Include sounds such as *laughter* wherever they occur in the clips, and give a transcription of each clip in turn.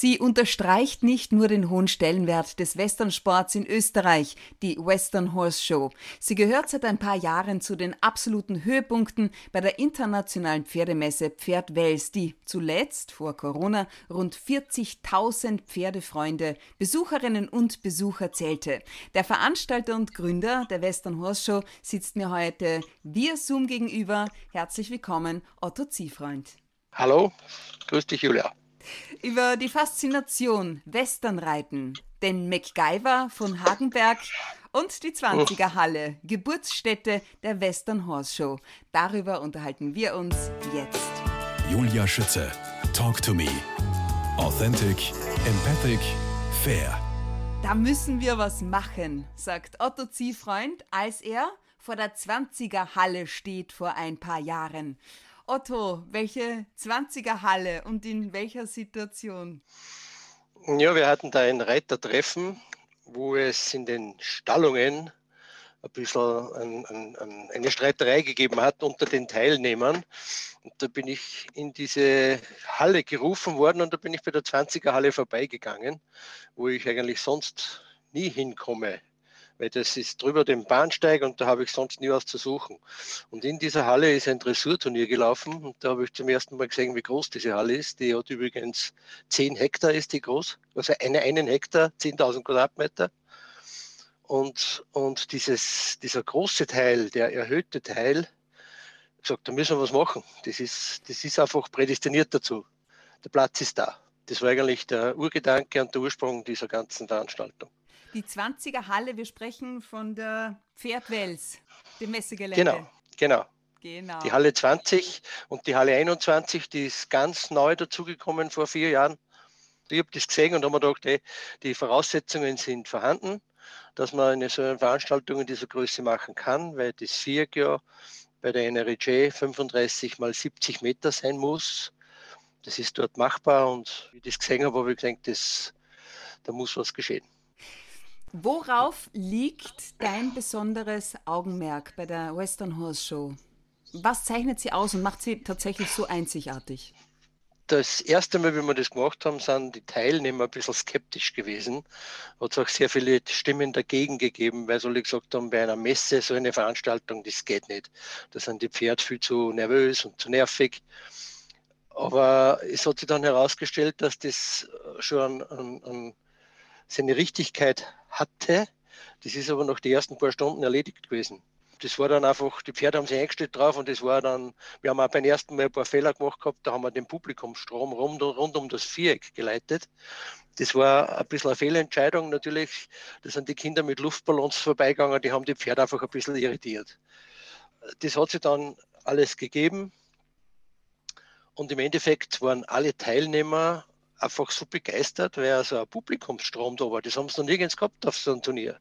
Sie unterstreicht nicht nur den hohen Stellenwert des Westernsports in Österreich, die Western Horse Show. Sie gehört seit ein paar Jahren zu den absoluten Höhepunkten bei der internationalen Pferdemesse Pferd Wels, die zuletzt vor Corona rund 40.000 Pferdefreunde, Besucherinnen und Besucher zählte. Der Veranstalter und Gründer der Western Horse Show sitzt mir heute via Zoom gegenüber. Herzlich willkommen, Otto Ziefreund. Hallo, grüß dich, Julia. Über die Faszination Westernreiten, den MacGyver von Hagenberg und die 20er Halle, Geburtsstätte der Western Horse Show. Darüber unterhalten wir uns jetzt. Julia Schütze, Talk to Me. Authentic, empathic, fair. Da müssen wir was machen, sagt Otto Ziefreund, als er vor der 20er Halle steht vor ein paar Jahren. Otto, welche 20er Halle und in welcher Situation? Ja, wir hatten da ein Reitertreffen, wo es in den Stallungen ein bisschen ein, ein, eine Streiterei gegeben hat unter den Teilnehmern. Und da bin ich in diese Halle gerufen worden und da bin ich bei der 20er Halle vorbeigegangen, wo ich eigentlich sonst nie hinkomme weil das ist drüber den Bahnsteig und da habe ich sonst nie was zu suchen. Und in dieser Halle ist ein Dressurturnier gelaufen und da habe ich zum ersten Mal gesehen, wie groß diese Halle ist. Die hat übrigens 10 Hektar ist die groß, also eine, einen Hektar, 10.000 Quadratmeter. Und, und dieses, dieser große Teil, der erhöhte Teil, gesagt, da müssen wir was machen. Das ist, das ist einfach prädestiniert dazu. Der Platz ist da. Das war eigentlich der Urgedanke und der Ursprung dieser ganzen Veranstaltung. Die 20er Halle, wir sprechen von der Pferdwels, dem Messegelände. Genau, genau. Genau. Die Halle 20 und die Halle 21, die ist ganz neu dazugekommen vor vier Jahren. Ich habe das gesehen und habe mir gedacht, hey, die Voraussetzungen sind vorhanden, dass man eine so eine Veranstaltung in dieser Größe machen kann, weil das ja bei der NRJ 35 mal 70 Meter sein muss. Das ist dort machbar und wie ich das gesehen habe, habe ich gedacht, das, da muss was geschehen. Worauf liegt dein besonderes Augenmerk bei der Western Horse Show? Was zeichnet sie aus und macht sie tatsächlich so einzigartig? Das erste Mal, wie wir das gemacht haben, sind die Teilnehmer ein bisschen skeptisch gewesen. Hat es auch sehr viele Stimmen dagegen gegeben, weil sie gesagt haben, bei einer Messe so eine Veranstaltung, das geht nicht. Da sind die Pferde viel zu nervös und zu nervig. Aber es hat sich dann herausgestellt, dass das schon ein, ein seine Richtigkeit hatte. Das ist aber nach den ersten paar Stunden erledigt gewesen. Das war dann einfach, die Pferde haben sich eingestellt drauf und das war dann, wir haben auch beim ersten Mal ein paar Fehler gemacht gehabt, da haben wir den Publikumsstrom rund, rund um das Viereck geleitet. Das war ein bisschen eine Fehlentscheidung natürlich. Da sind die Kinder mit Luftballons vorbeigegangen, die haben die Pferde einfach ein bisschen irritiert. Das hat sich dann alles gegeben. Und im Endeffekt waren alle Teilnehmer einfach so begeistert, weil also ein Publikumsstrom da war. Das haben sie noch nirgends gehabt auf so einem Turnier.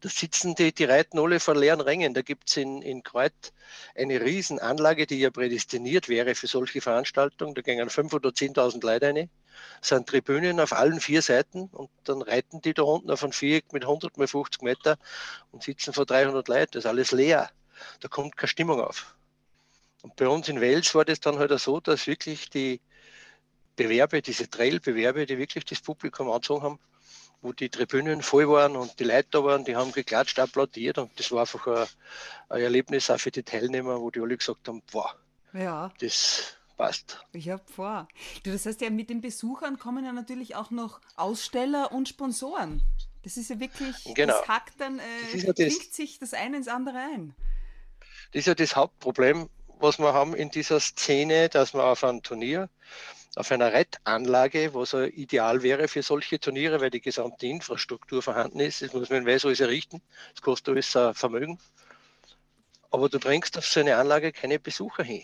Da sitzen die, die reiten alle vor leeren Rängen. Da gibt es in, in Kreuth eine Riesenanlage, die ja prädestiniert wäre für solche Veranstaltungen. Da gingen 5.000 oder 10.000 Leute rein. Sind Tribünen auf allen vier Seiten und dann reiten die da unten auf einem Viereck mit 100 mal 50 Meter und sitzen vor 300 Leuten. Das ist alles leer. Da kommt keine Stimmung auf. Und bei uns in Wels war das dann halt so, dass wirklich die, Bewerbe, diese Trail-Bewerbe, die wirklich das Publikum angezogen haben, wo die Tribünen voll waren und die Leute da waren, die haben geklatscht, applaudiert und das war einfach ein, ein Erlebnis auch für die Teilnehmer, wo die alle gesagt haben, boah, ja. das passt. Ich habe vor. Du, das heißt ja, mit den Besuchern kommen ja natürlich auch noch Aussteller und Sponsoren. Das ist ja wirklich, genau. das hackt dann, äh, das ja das, sich das eine ins andere ein. Das ist ja das Hauptproblem, was wir haben in dieser Szene, dass wir auf einem Turnier auf einer Rettanlage, was ideal wäre für solche Turniere, weil die gesamte Infrastruktur vorhanden ist. Das muss man Weiß alles errichten. Das kostet alles ein Vermögen. Aber du bringst auf so eine Anlage keine Besucher hin.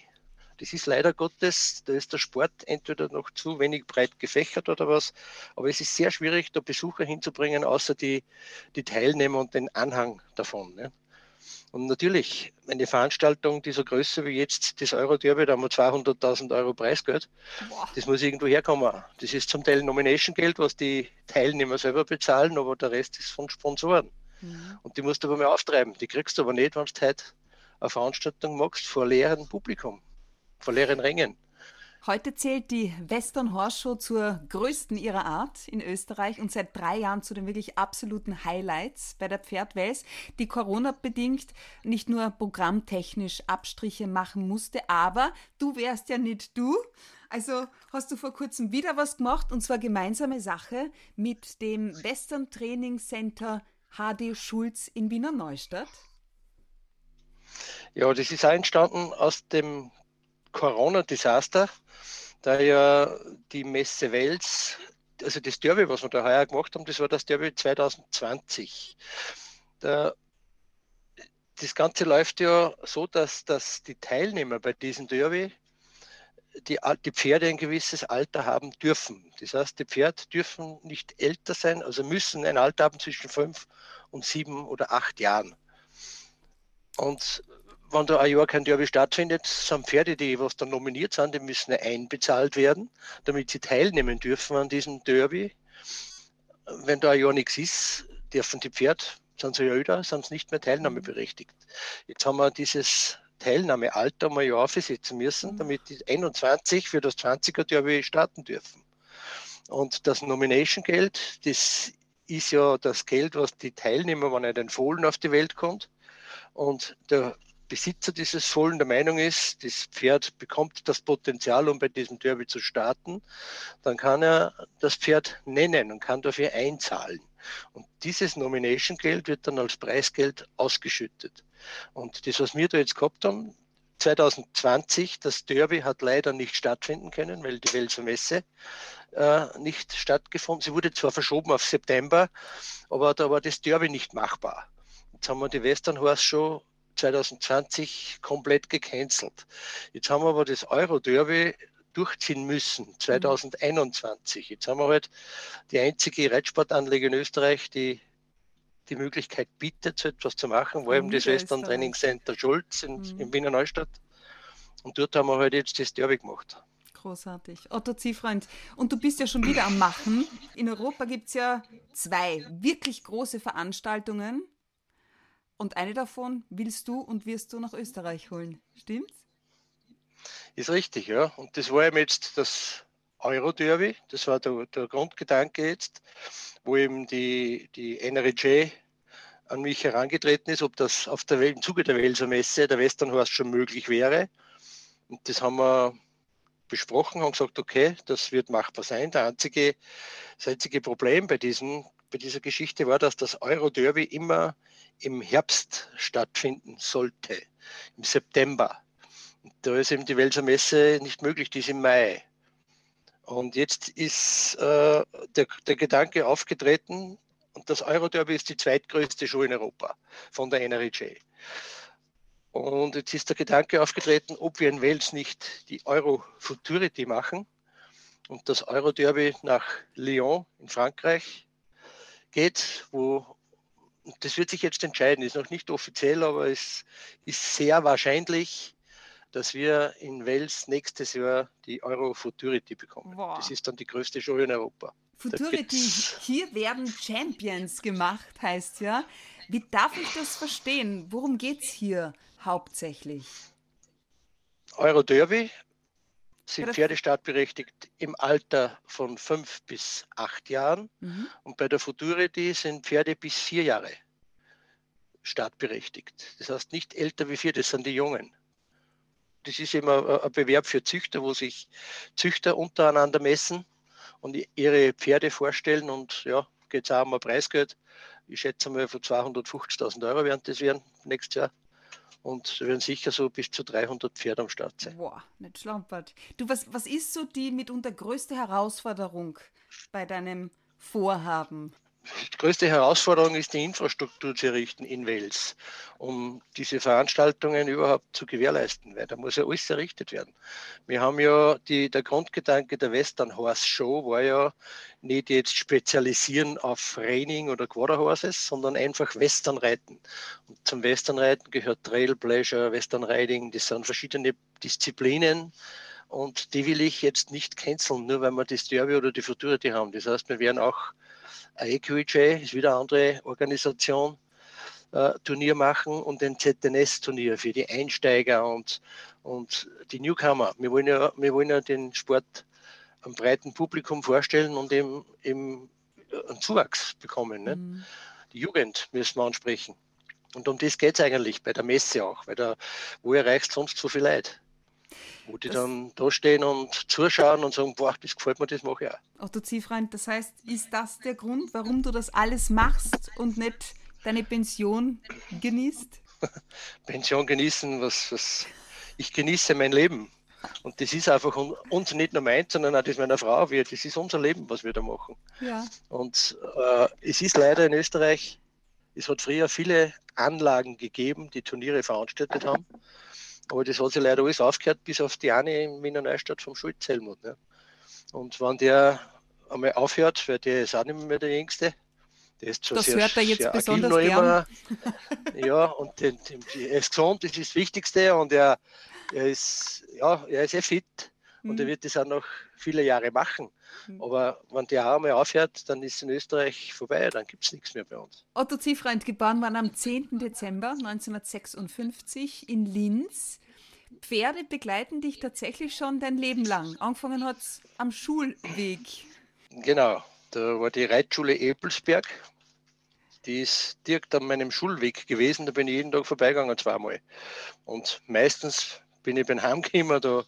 Das ist leider Gottes, da ist der Sport entweder noch zu wenig breit gefächert oder was. Aber es ist sehr schwierig, da Besucher hinzubringen, außer die, die Teilnehmer und den Anhang davon. Ne? Und natürlich, eine Veranstaltung dieser Größe wie jetzt das Euro-Derby, da haben wir 200.000 Euro Preisgeld. Boah. Das muss irgendwo herkommen. Das ist zum Teil Nomination-Geld, was die Teilnehmer selber bezahlen, aber der Rest ist von Sponsoren. Mhm. Und die musst du aber mal auftreiben. Die kriegst du aber nicht, wenn du heute eine Veranstaltung machst vor leerem Publikum, vor leeren Rängen. Heute zählt die Western Horse Show zur größten ihrer Art in Österreich und seit drei Jahren zu den wirklich absoluten Highlights bei der Pferdwels, die Corona-bedingt nicht nur programmtechnisch Abstriche machen musste, aber du wärst ja nicht du. Also hast du vor kurzem wieder was gemacht und zwar gemeinsame Sache mit dem Western Training Center HD Schulz in Wiener Neustadt. Ja, das ist entstanden aus dem Corona-Desaster, da ja die Messe Wels, also das Derby, was wir da heuer gemacht haben, das war das Derby 2020. Da, das Ganze läuft ja so, dass, dass die Teilnehmer bei diesem Derby die, die Pferde ein gewisses Alter haben dürfen. Das heißt, die Pferde dürfen nicht älter sein, also müssen ein Alter haben zwischen fünf und sieben oder acht Jahren. Und wenn da ein Jahr kein Derby stattfindet, sind Pferde, die was dann nominiert sind, die müssen einbezahlt werden, damit sie teilnehmen dürfen an diesem Derby. Wenn da ein Jahr nichts ist, dürfen die Pferde, sind sie ja älter, sind sie nicht mehr teilnahmeberechtigt. Jetzt haben wir dieses Teilnahmealter ein Jahr aufsetzen müssen, damit die 21 für das 20er Derby starten dürfen. Und das Nomination-Geld, das ist ja das Geld, was die Teilnehmer, wenn ein Fohlen auf die Welt kommt, und der Besitzer dieses Fohlen der Meinung ist, das Pferd bekommt das Potenzial, um bei diesem Derby zu starten, dann kann er das Pferd nennen und kann dafür einzahlen. Und dieses Nomination-Geld wird dann als Preisgeld ausgeschüttet. Und das, was wir da jetzt gehabt haben, 2020, das Derby hat leider nicht stattfinden können, weil die Welser Messe äh, nicht stattgefunden. Sie wurde zwar verschoben auf September, aber da war das Derby nicht machbar. Jetzt haben wir die Western Horse Show 2020 komplett gecancelt. Jetzt haben wir aber das Euro-Derby durchziehen müssen, 2021. Jetzt haben wir halt die einzige Reitsportanlage in Österreich, die die Möglichkeit bietet, so etwas zu machen, war eben das Western Training Center Schulz in, mhm. in Wiener Neustadt. Und dort haben wir halt jetzt das Derby gemacht. Großartig. Otto Ziefreund, und du bist ja schon wieder am Machen. In Europa gibt es ja zwei wirklich große Veranstaltungen. Und eine davon willst du und wirst du nach Österreich holen. Stimmt's? Ist richtig, ja. Und das war eben jetzt das Euro-Derby. Das war der, der, Grundgedanke jetzt, wo eben die, die NRJ an mich herangetreten ist, ob das auf der Welt, im Zuge der Welser Messe, der Westernhorst schon möglich wäre. Und das haben wir besprochen, haben gesagt, okay, das wird machbar sein. Der einzige, das einzige Problem bei diesem bei dieser Geschichte war, dass das Euro-Derby immer im Herbst stattfinden sollte, im September. Da ist eben die Welser Messe nicht möglich, die ist im Mai. Und jetzt ist äh, der, der Gedanke aufgetreten, und das Euro-Derby ist die zweitgrößte Show in Europa von der NRJ. Und jetzt ist der Gedanke aufgetreten, ob wir in Wales nicht die Euro Futurity machen und das Euro-Derby nach Lyon in Frankreich geht, wo das wird sich jetzt entscheiden, ist noch nicht offiziell, aber es ist sehr wahrscheinlich, dass wir in Wales nächstes Jahr die Euro Futurity bekommen. Wow. Das ist dann die größte Show in Europa. Futurity, hier werden Champions gemacht, heißt ja. Wie darf ich das verstehen? Worum geht es hier hauptsächlich? Euro Derby sind Pferde startberechtigt im Alter von fünf bis acht Jahren. Mhm. Und bei der Futurity sind Pferde bis vier Jahre startberechtigt. Das heißt nicht älter wie vier, das sind die Jungen. Das ist immer ein Bewerb für Züchter, wo sich Züchter untereinander messen und ihre Pferde vorstellen und ja, geht es auch um ein Preisgeld. Ich schätze mal von 250.000 Euro werden das werden nächstes Jahr. Und werden sicher so bis zu 300 Pferde am Start sein. Boah, nicht schlampert. Du, was, was ist so die mitunter größte Herausforderung bei deinem Vorhaben? Die größte Herausforderung ist, die Infrastruktur zu errichten in Wales, um diese Veranstaltungen überhaupt zu gewährleisten, weil da muss ja alles errichtet werden. Wir haben ja die, der Grundgedanke der Western Horse Show war ja nicht jetzt spezialisieren auf Reining oder Quarterhorses, sondern einfach Western reiten. Und zum Western reiten gehört Trail Pleasure, Western Riding, das sind verschiedene Disziplinen. Und die will ich jetzt nicht canceln, nur weil wir das Derby oder die Futurity haben. Das heißt, wir werden auch EQJ ist wieder eine andere Organisation, äh, Turnier machen und ein ZNS-Turnier für die Einsteiger und, Und die Newcomer, wir wollen ja, wir wollen ja den Sport einem breiten Publikum vorstellen und eben, eben einen Zuwachs bekommen. Ne? Mhm. Die Jugend müssen wir ansprechen. Und um das geht es eigentlich bei der Messe auch, weil da, wo erreicht sonst so viel Leid? Wo die das dann da stehen und zuschauen und sagen, boah, das gefällt mir, das mache ich auch. Otto Ziefreund, das heißt, ist das der Grund, warum du das alles machst und nicht deine Pension genießt? *laughs* Pension genießen, was, was ich genieße mein Leben. Und das ist einfach uns nicht nur meins, sondern auch das meiner Frau. Wir, das ist unser Leben, was wir da machen. Ja. Und äh, es ist leider in Österreich, es hat früher viele Anlagen gegeben, die Turniere veranstaltet haben. Aber das hat sich leider alles aufgehört, bis auf die eine in Wiener Neustadt vom Schulz Helmut. Ne? Und wenn der einmal aufhört, weil der ist auch nicht mehr der Jüngste, der ist das sehr, hört er jetzt besonders gern. Immer, ja, und den, den, er ist gesund, das ist das Wichtigste und er, er, ist, ja, er ist sehr fit. Und er mhm. wird das auch noch viele Jahre machen. Mhm. Aber wenn der auch einmal aufhört, dann ist in Österreich vorbei, dann gibt es nichts mehr bei uns. Otto Ziefreund, geboren war am 10. Dezember 1956 in Linz. Pferde begleiten dich tatsächlich schon dein Leben lang. Angefangen hat es am Schulweg. Genau, da war die Reitschule Ebelsberg. Die ist direkt an meinem Schulweg gewesen. Da bin ich jeden Tag vorbeigegangen, zweimal. Und meistens bin ich beim Heimgekommen da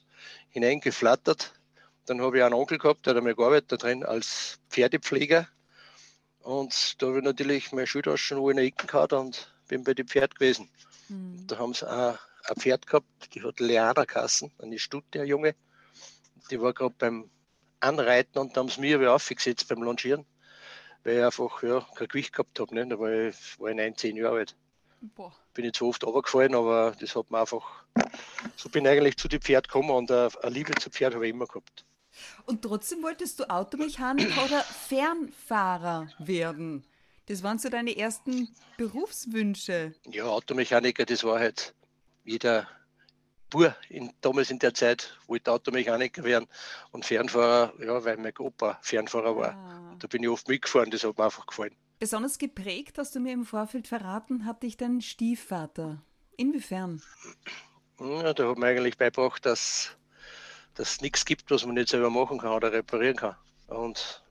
hineingeflattert. Dann habe ich einen Onkel gehabt, der hat einmal gearbeitet da drin als Pferdepfleger. Und da habe ich natürlich meine Schultaschen wo in der Ecke gehabt und bin bei den Pferd gewesen. Mhm. Da haben sie ein, ein Pferd gehabt, die hat Leana Kassen, eine Stute, Junge. Die war gerade beim Anreiten und da haben sie mich aber aufgesetzt beim Longieren, weil ich einfach ja, kein Gewicht gehabt habe. Ne? Da war ich, war ich 9, 10 Jahre alt. Boah. Bin ich zu oft runtergefallen, aber das hat mir einfach, so bin ich eigentlich zu dem Pferd gekommen und eine, Liebe zu Pferd habe ich immer gehabt. Und trotzdem wolltest du Automechaniker oder Fernfahrer werden? Das waren so deine ersten Berufswünsche. Ja, Automechaniker, das war halt jeder Bur in, damals in der Zeit wollte Automechaniker werden und Fernfahrer, ja, weil mein Opa Fernfahrer war. Ah. Da bin ich oft mitgefahren, das hat mir einfach gefallen. Besonders geprägt, hast du mir im Vorfeld verraten, hat dich dein Stiefvater. Inwiefern? Ja, der hat mir eigentlich beigebracht, dass es nichts gibt, was man nicht selber machen kann oder reparieren kann. Und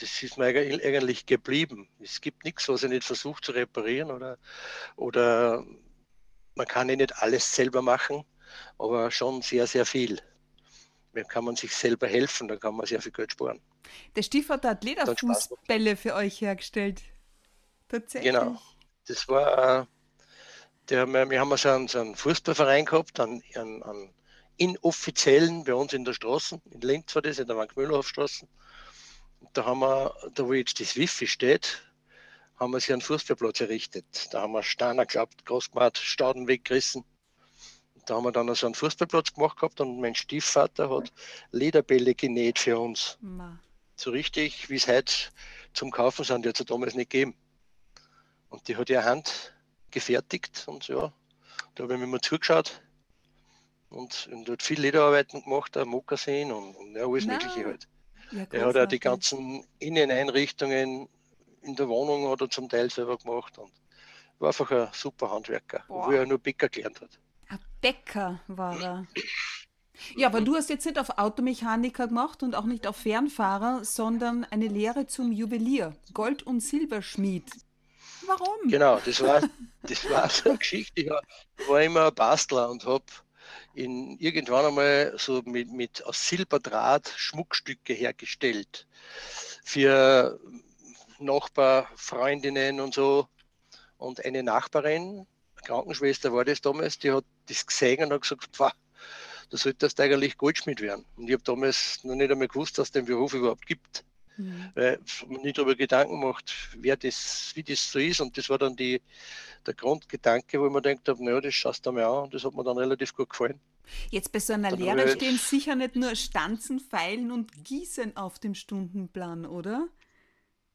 das ist mir eigentlich geblieben. Es gibt nichts, was ich nicht versucht zu reparieren oder, oder man kann ja nicht alles selber machen aber schon sehr, sehr viel. Dann kann man sich selber helfen, dann kann man sehr viel Geld sparen. Der Stiefvater hat Lederfußbälle für euch hergestellt. Tatsächlich. Genau. Das war, der, wir haben so einen, so einen Fußballverein gehabt, einen, einen, einen inoffiziellen bei uns in der Straße, in Linz war das, in der Wank-Mühlhof-Straße. Da haben wir, da wo jetzt das Wifi steht, haben wir sich einen Fußballplatz errichtet. Da haben wir Steiner geklappt, groß gemacht, Stauden weggerissen da haben wir dann so einen Fußballplatz gemacht gehabt und mein Stiefvater hat Lederbälle genäht für uns. Ma. So richtig, wie es heute zum Kaufen sind, die hat es damals nicht gegeben. Und die hat ihre Hand gefertigt und ja, da habe ich mir mal zugeschaut und, und hat viel Lederarbeiten gemacht, auch Mokassin und, und ja, alles no. Mögliche halt. Ja, er hat auch die ganzen Inneneinrichtungen in der Wohnung hat er zum Teil selber gemacht und war einfach ein super Handwerker, Boah. wo er nur Bäcker gelernt hat. Ein Bäcker war er. Ja, aber du hast jetzt nicht auf Automechaniker gemacht und auch nicht auf Fernfahrer, sondern eine Lehre zum Juwelier, Gold- und Silberschmied. Warum? Genau, das war, *laughs* das war so eine Geschichte. Ich war immer ein Bastler und habe in irgendwann einmal so mit, mit aus Silberdraht Schmuckstücke hergestellt für Nachbarfreundinnen und so. Und eine Nachbarin, Krankenschwester war das damals, die hat das gesehen und hat gesagt, wow, du solltest eigentlich Goldschmied werden. Und ich habe damals noch nicht einmal gewusst, dass es den Beruf überhaupt gibt. Mhm. Weil man nicht darüber Gedanken macht, wer das, wie das so ist. Und das war dann die, der Grundgedanke, wo mir gedacht habe, naja, das schaust du mal an. Und das hat mir dann relativ gut gefallen. Jetzt bei so einer dann Lehre stehen sicher nicht nur Stanzen, Feilen und Gießen auf dem Stundenplan, oder?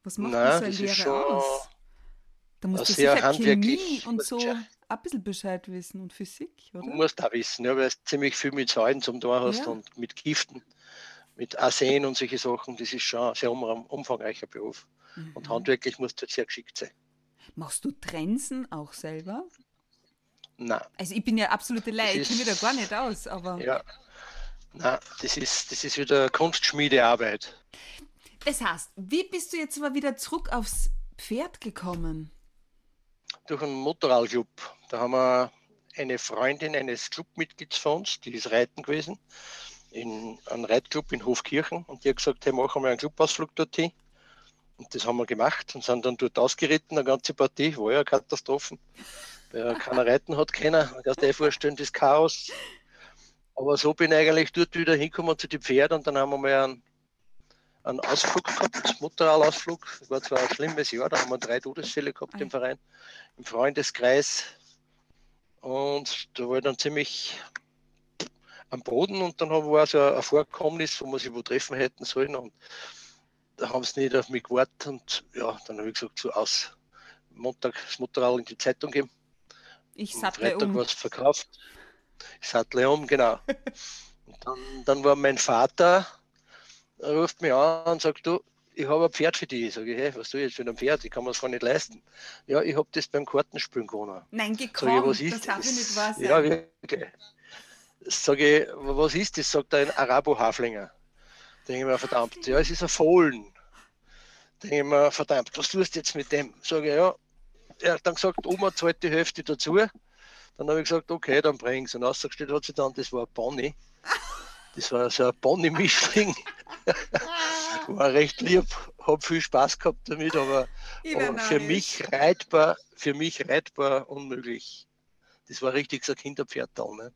Was macht Nein, so eine Lehre aus? Da musst du sicher Chemie und so ein bisschen Bescheid wissen und Physik, oder? Du musst auch wissen, ja, weil du ziemlich viel mit Säulen zum Tor hast ja. und mit Giften, mit Arsen und solche Sachen. Das ist schon ein sehr umfangreicher Beruf. Mhm. Und handwerklich musst du sehr geschickt sein. Machst du Trensen auch selber? Nein. Also ich bin ja absolute Laie, ich kenne mich da gar nicht aus, aber. Ja. Nein, das ist, das ist wieder Kunstschmiedearbeit. Das heißt, wie bist du jetzt mal wieder zurück aufs Pferd gekommen? Durch einen Motorradclub. Da haben wir eine Freundin eines Clubmitglieds von uns, die ist reiten gewesen, in einem Reitclub in Hofkirchen. Und die hat gesagt, hey, machen wir einen Clubausflug dorthin. Und das haben wir gemacht und sind dann dort ausgeritten, eine ganze Partie, war ja eine Katastrophe. Weil keiner reiten hat können, man kann sich vorstellen, das Chaos. Aber so bin ich eigentlich dort wieder hingekommen zu den Pferden und dann haben wir mal einen, einen Ausflug gehabt, Motorradausflug. Das war zwar ein schlimmes Jahr, da haben wir drei Todesfälle gehabt im Verein, im Freundeskreis. Und da war ich dann ziemlich am Boden und dann war so ein Vorkommnis, wo wir sich wo treffen hätten sollen. Und da haben sie nicht auf mich gewartet und ja, dann habe ich gesagt, so aus Montag das Motorrad in die Zeitung geben. Ich sattle Freitag um. was verkauft. Ich sattle um, genau. *laughs* und dann, dann war mein Vater, er ruft mich an und sagt, du, ich habe ein Pferd für dich. Sag ich, hey, was ich jetzt für ein Pferd? Ich kann mir das gar nicht leisten. Ja, ich habe das beim Kartenspielen gewonnen. Nein, gekommen, was ist das darf ich nicht wahr sein. Ja, wirklich. Sag ich, was ist das? Sagt ein Arabo-Haflinger. Denke ich mir, verdammt, ja, es ist ein Fohlen. Denke ich mir, verdammt, was tust du jetzt mit dem? Sage ich, ja. Er hat dann gesagt, Oma zahlt die Hälfte dazu. Dann habe ich gesagt, okay, dann bring's. Und ausgestellt hat sie dann, das war ein Pony. Das war so ein Pony-Mischling. *laughs* war recht lieb, habe viel Spaß gehabt damit, aber, aber für mich reitbar, für mich reitbar unmöglich. Das war richtig so ein Kinderpferd da. Ne?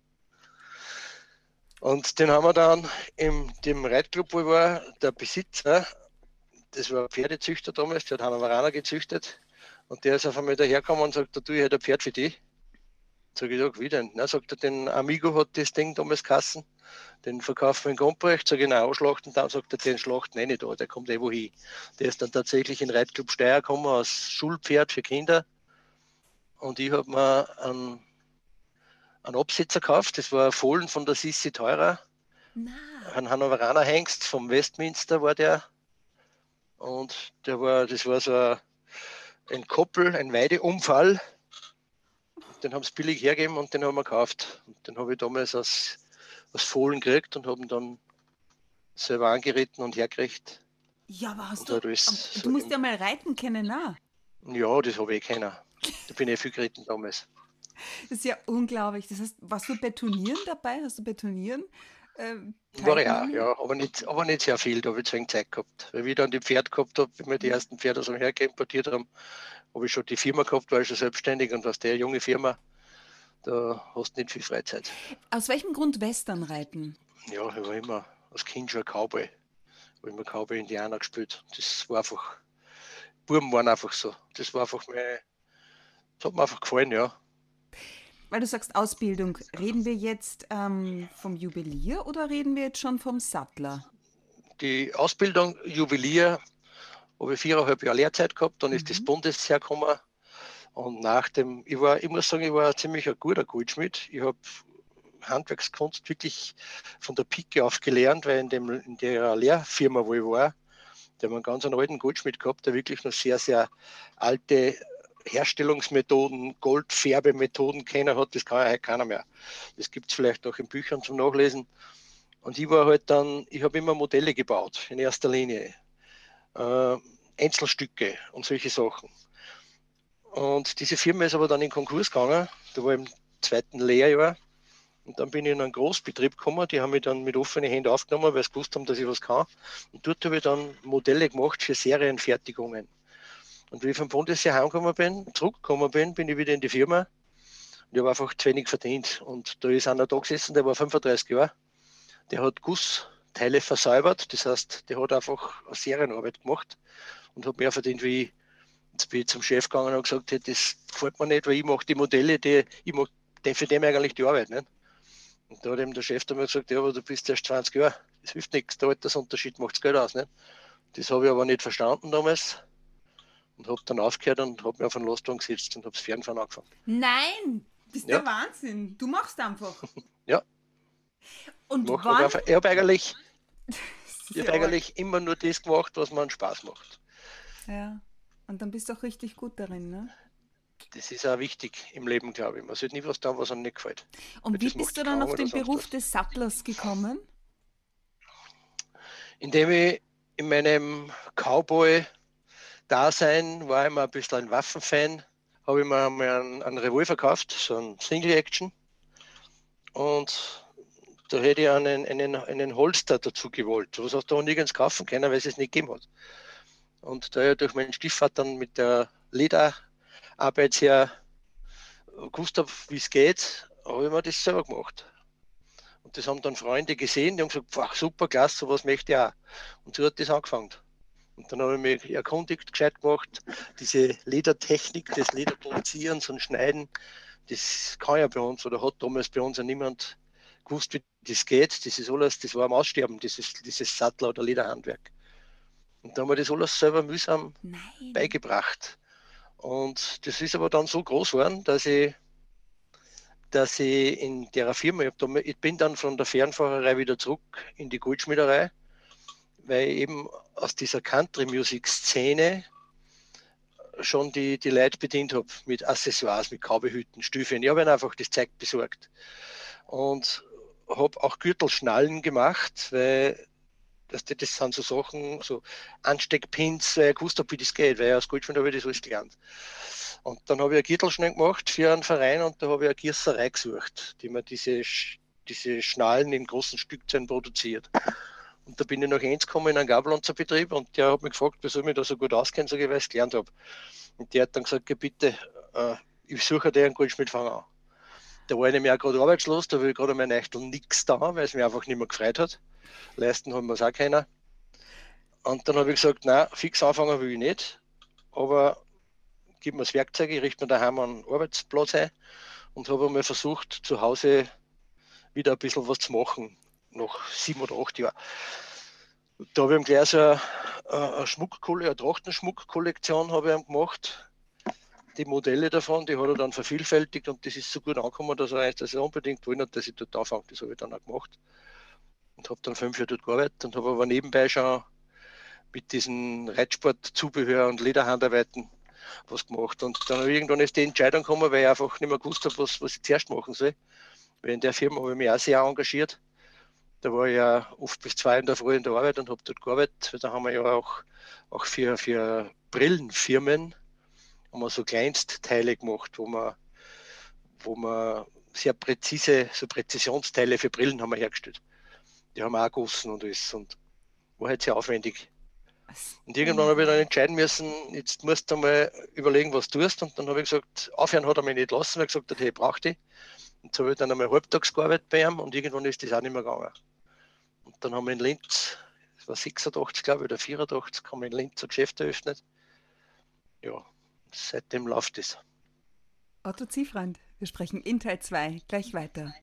Und den haben wir dann in dem Reitclub, wo ich war, der Besitzer, das war Pferdezüchter damals, der hat Hannoveraner gezüchtet. Und der ist auf einmal dahergekommen und sagt, du, ich hätte ein Pferd für dich. Sag ich, wie denn? Na, sagt er, den Amigo hat das Ding damals kassen, den verkaufen wir in Gomprecht, sag ich, nein, ausschlachten, dann sagt er, den schlachten eh nicht da, der kommt eh wohin. Der ist dann tatsächlich in Reitclub Steyr gekommen, als Schulpferd für Kinder. Und ich habe mir einen einen Absetzer gekauft. Das war ein Fohlen von der Sissi Teurer. Na. Ein Hannoveraner Hengst vom Westminster war der. Und der war, das war so ein Koppel, ein Weideumfall. Den haben sie billig hergegeben und den haben wir gekauft. Und den habe ich damals als, als Fohlen gekriegt und habe ihn dann selber angeritten und hergekriegt. Ja, aber hast du, du so musst ja mal reiten können, na? Ja, das habe ich kennen. Da bin ich viel geritten damals. Das ist ja unglaublich. Das heißt, warst du bei Turnieren dabei? Hast du bei Turnieren? Äh, war ja, ja, aber nicht, aber nicht sehr viel, da habe ich zu Zeit gehabt. Weil ich dann die Pferde gehabt habe, wie wir die ersten Pferde aus dem Herke importiert haben, habe ich schon die Firma gehabt, war ich schon selbstständig und was der junge Firma, da hast du nicht viel Freizeit. Aus welchem Grund Western reiten? Ja, ich war immer als Kind schon Cowboy. Ich habe immer Cowboy-Indianer gespielt. Das war einfach, Buben waren einfach so. Das war einfach meine, das hat mir einfach gefallen, ja weil du sagst Ausbildung, reden wir jetzt ähm, vom Juwelier oder reden wir jetzt schon vom Sattler? Die Ausbildung Juwelier habe ich viereinhalb Jahre Lehrzeit gehabt, dann ist mhm. das Bundesheer gekommen. Und nach dem, ich war, ich muss sagen, ich war ziemlich ein guter Goldschmied. Ich habe Handwerkskunst wirklich von der Pike auf gelernt, weil in, dem, in der Lehrfirma, wo ich war, da haben wir einen ganz alten Goldschmied gehabt, der wirklich noch sehr, sehr alte Herstellungsmethoden, Goldfärbemethoden kennen hat, das kann ja heute keiner mehr. Das gibt es vielleicht auch in Büchern zum Nachlesen. Und ich war halt dann, ich habe immer Modelle gebaut, in erster Linie. Äh, Einzelstücke und solche Sachen. Und diese Firma ist aber dann in Konkurs gegangen. Da war im zweiten Lehrjahr. Und dann bin ich in einen Großbetrieb gekommen. Die haben mich dann mit offenen Händen aufgenommen, weil sie gewusst haben, dass ich was kann. Und dort habe ich dann Modelle gemacht für Serienfertigungen. Und wie ich vom Bundesheer heimgekommen bin, zurückgekommen bin, bin ich wieder in die Firma. Und ich habe einfach zu wenig verdient. Und da ist einer da gesessen, der war 35 Jahre. Der hat Gussteile versäubert. Das heißt, der hat einfach eine Serienarbeit gemacht und hat mehr verdient wie ich. Jetzt bin ich zum Chef gegangen und gesagt, hey, das gefällt mir nicht, weil ich mache die Modelle, die, ich mache für dem eigentlich die Arbeit. Nicht? Und da hat eben der Chef dann gesagt, ja, aber du bist erst 20 Jahre, das hilft nichts, der Altersunterschied macht das Geld aus. Nicht? Das habe ich aber nicht verstanden damals und habe dann aufgehört und habe mir auf einen Lastwagen gesetzt und habe das Fernfahren angefangen. Nein, das ist ja. der Wahnsinn. Du machst einfach. *laughs* ja. Und Mach wann? Einfach, ich habe eigentlich, *laughs* ich hab eigentlich immer nur das gemacht, was mir Spaß macht. Ja. Und dann bist du auch richtig gut darin, ne? das ist auch wichtig im Leben, glaube ich. Man sollte nie was tun, was einem nicht gefällt. Und wie bist du dann auf den Beruf was. des Sattlers gekommen? Indem ich in meinem Cowboy-Dasein war ich mal ein bisschen ein Waffenfan, habe ich mir einmal einen, einen Revolver gekauft, so ein Single-Action. Und da hätte ich einen, einen, einen Holster dazu gewollt. Was auch nirgends kaufen können, weil es es nicht gegeben hat. Und da ich durch meinen Stiefvater mit der Lederarbeit sehr gewusst habe, wie es geht, habe ich mir das selber gemacht. Und das haben dann Freunde gesehen, die haben gesagt, super, klasse, sowas möchte ich auch. Und so hat das angefangen. Und dann habe ich mich erkundigt, gescheit gemacht, diese Ledertechnik des Lederproduzierens und Schneiden, das kann ja bei uns oder hat damals bei uns ja niemand gewusst, wie das geht. Das ist alles, das war am Aussterben, dieses, dieses Sattler- oder Lederhandwerk. Und da haben wir das alles selber mühsam Nein. beigebracht. Und das ist aber dann so groß geworden, dass ich, dass ich in der Firma, ich, da, ich bin dann von der Fernfahrerei wieder zurück in die Goldschmiederei, weil eben aus dieser Country-Music-Szene schon die, die Leute bedient habe mit Accessoires, mit Kaubehüten, Stüffeln. Ich habe ihnen einfach das Zeug besorgt. Und habe auch Gürtelschnallen gemacht, weil das, das sind so Sachen, so Ansteckpins, weil ich gewusst habe, wie das geht, weil als Goldschmied habe ich das alles gelernt. Und dann habe ich ein Gürtelschnallen gemacht für einen Verein und da habe ich eine Gießerei gesucht, die mir diese, diese Schnallen in großen Stückzahlen produziert. Und da bin ich nach Enz gekommen in einen Gabelonzerbetrieb und der hat mich gefragt, wieso ich mich da so gut auskenne, sage ich, weil ich es gelernt habe. Und der hat dann gesagt, bitte, äh, ich suche dir einen Goldschmiedfang an. Da war ich nämlich auch gerade arbeitslos, da will ich gerade mein Eichtel nichts da, weil es mich einfach nicht mehr gefreut hat. Leisten haben wir es auch keiner. Und dann habe ich gesagt, nein, fix anfangen will ich nicht, aber gib mir das Werkzeug, ich richte mir daheim einen Arbeitsplatz ein und habe einmal versucht, zu Hause wieder ein bisschen was zu machen, nach sieben oder acht Jahren. Da habe ich gleich so eine, eine Schmuckkolle, eine Trachtenschmuckkollektion gemacht die Modelle davon, die hat er dann vervielfältigt und das ist so gut angekommen, dass er, dass er unbedingt wollen hat, dass ich dort anfange. Das habe ich dann auch gemacht. Und habe dann fünf Jahre dort gearbeitet und habe aber nebenbei schon mit diesen Reitsportzubehör und Lederhandarbeiten was gemacht. Und dann irgendwann ist die Entscheidung gekommen, weil ich einfach nicht mehr gewusst habe, was, was ich zuerst machen soll. Weil in der Firma habe ich mich auch sehr engagiert. Da war ich ja oft bis zwei in der Früh in der Arbeit und habe dort gearbeitet. Da haben wir ja auch, auch für, für Brillenfirmen haben wir so Kleinstteile gemacht, wo man, wo man sehr präzise, so Präzisionsteile für Brillen haben wir hergestellt. Die haben wir auch gegossen und alles und war halt sehr aufwendig. Und irgendwann habe ich dann entscheiden müssen, jetzt musst du mal überlegen, was du tust. Und dann habe ich gesagt, aufhören hat er mich nicht lassen, weil er gesagt hat, hey, ich brauche die. Und so habe ich dann einmal halbtags gearbeitet bei ihm und irgendwann ist das auch nicht mehr gegangen. Und dann haben wir in Linz, das war 86, glaube ich, oder 84, haben wir in Linz ein Geschäft eröffnet. Ja, seitdem läuft es. Otto Ziefrand, wir sprechen in Teil 2 gleich weiter.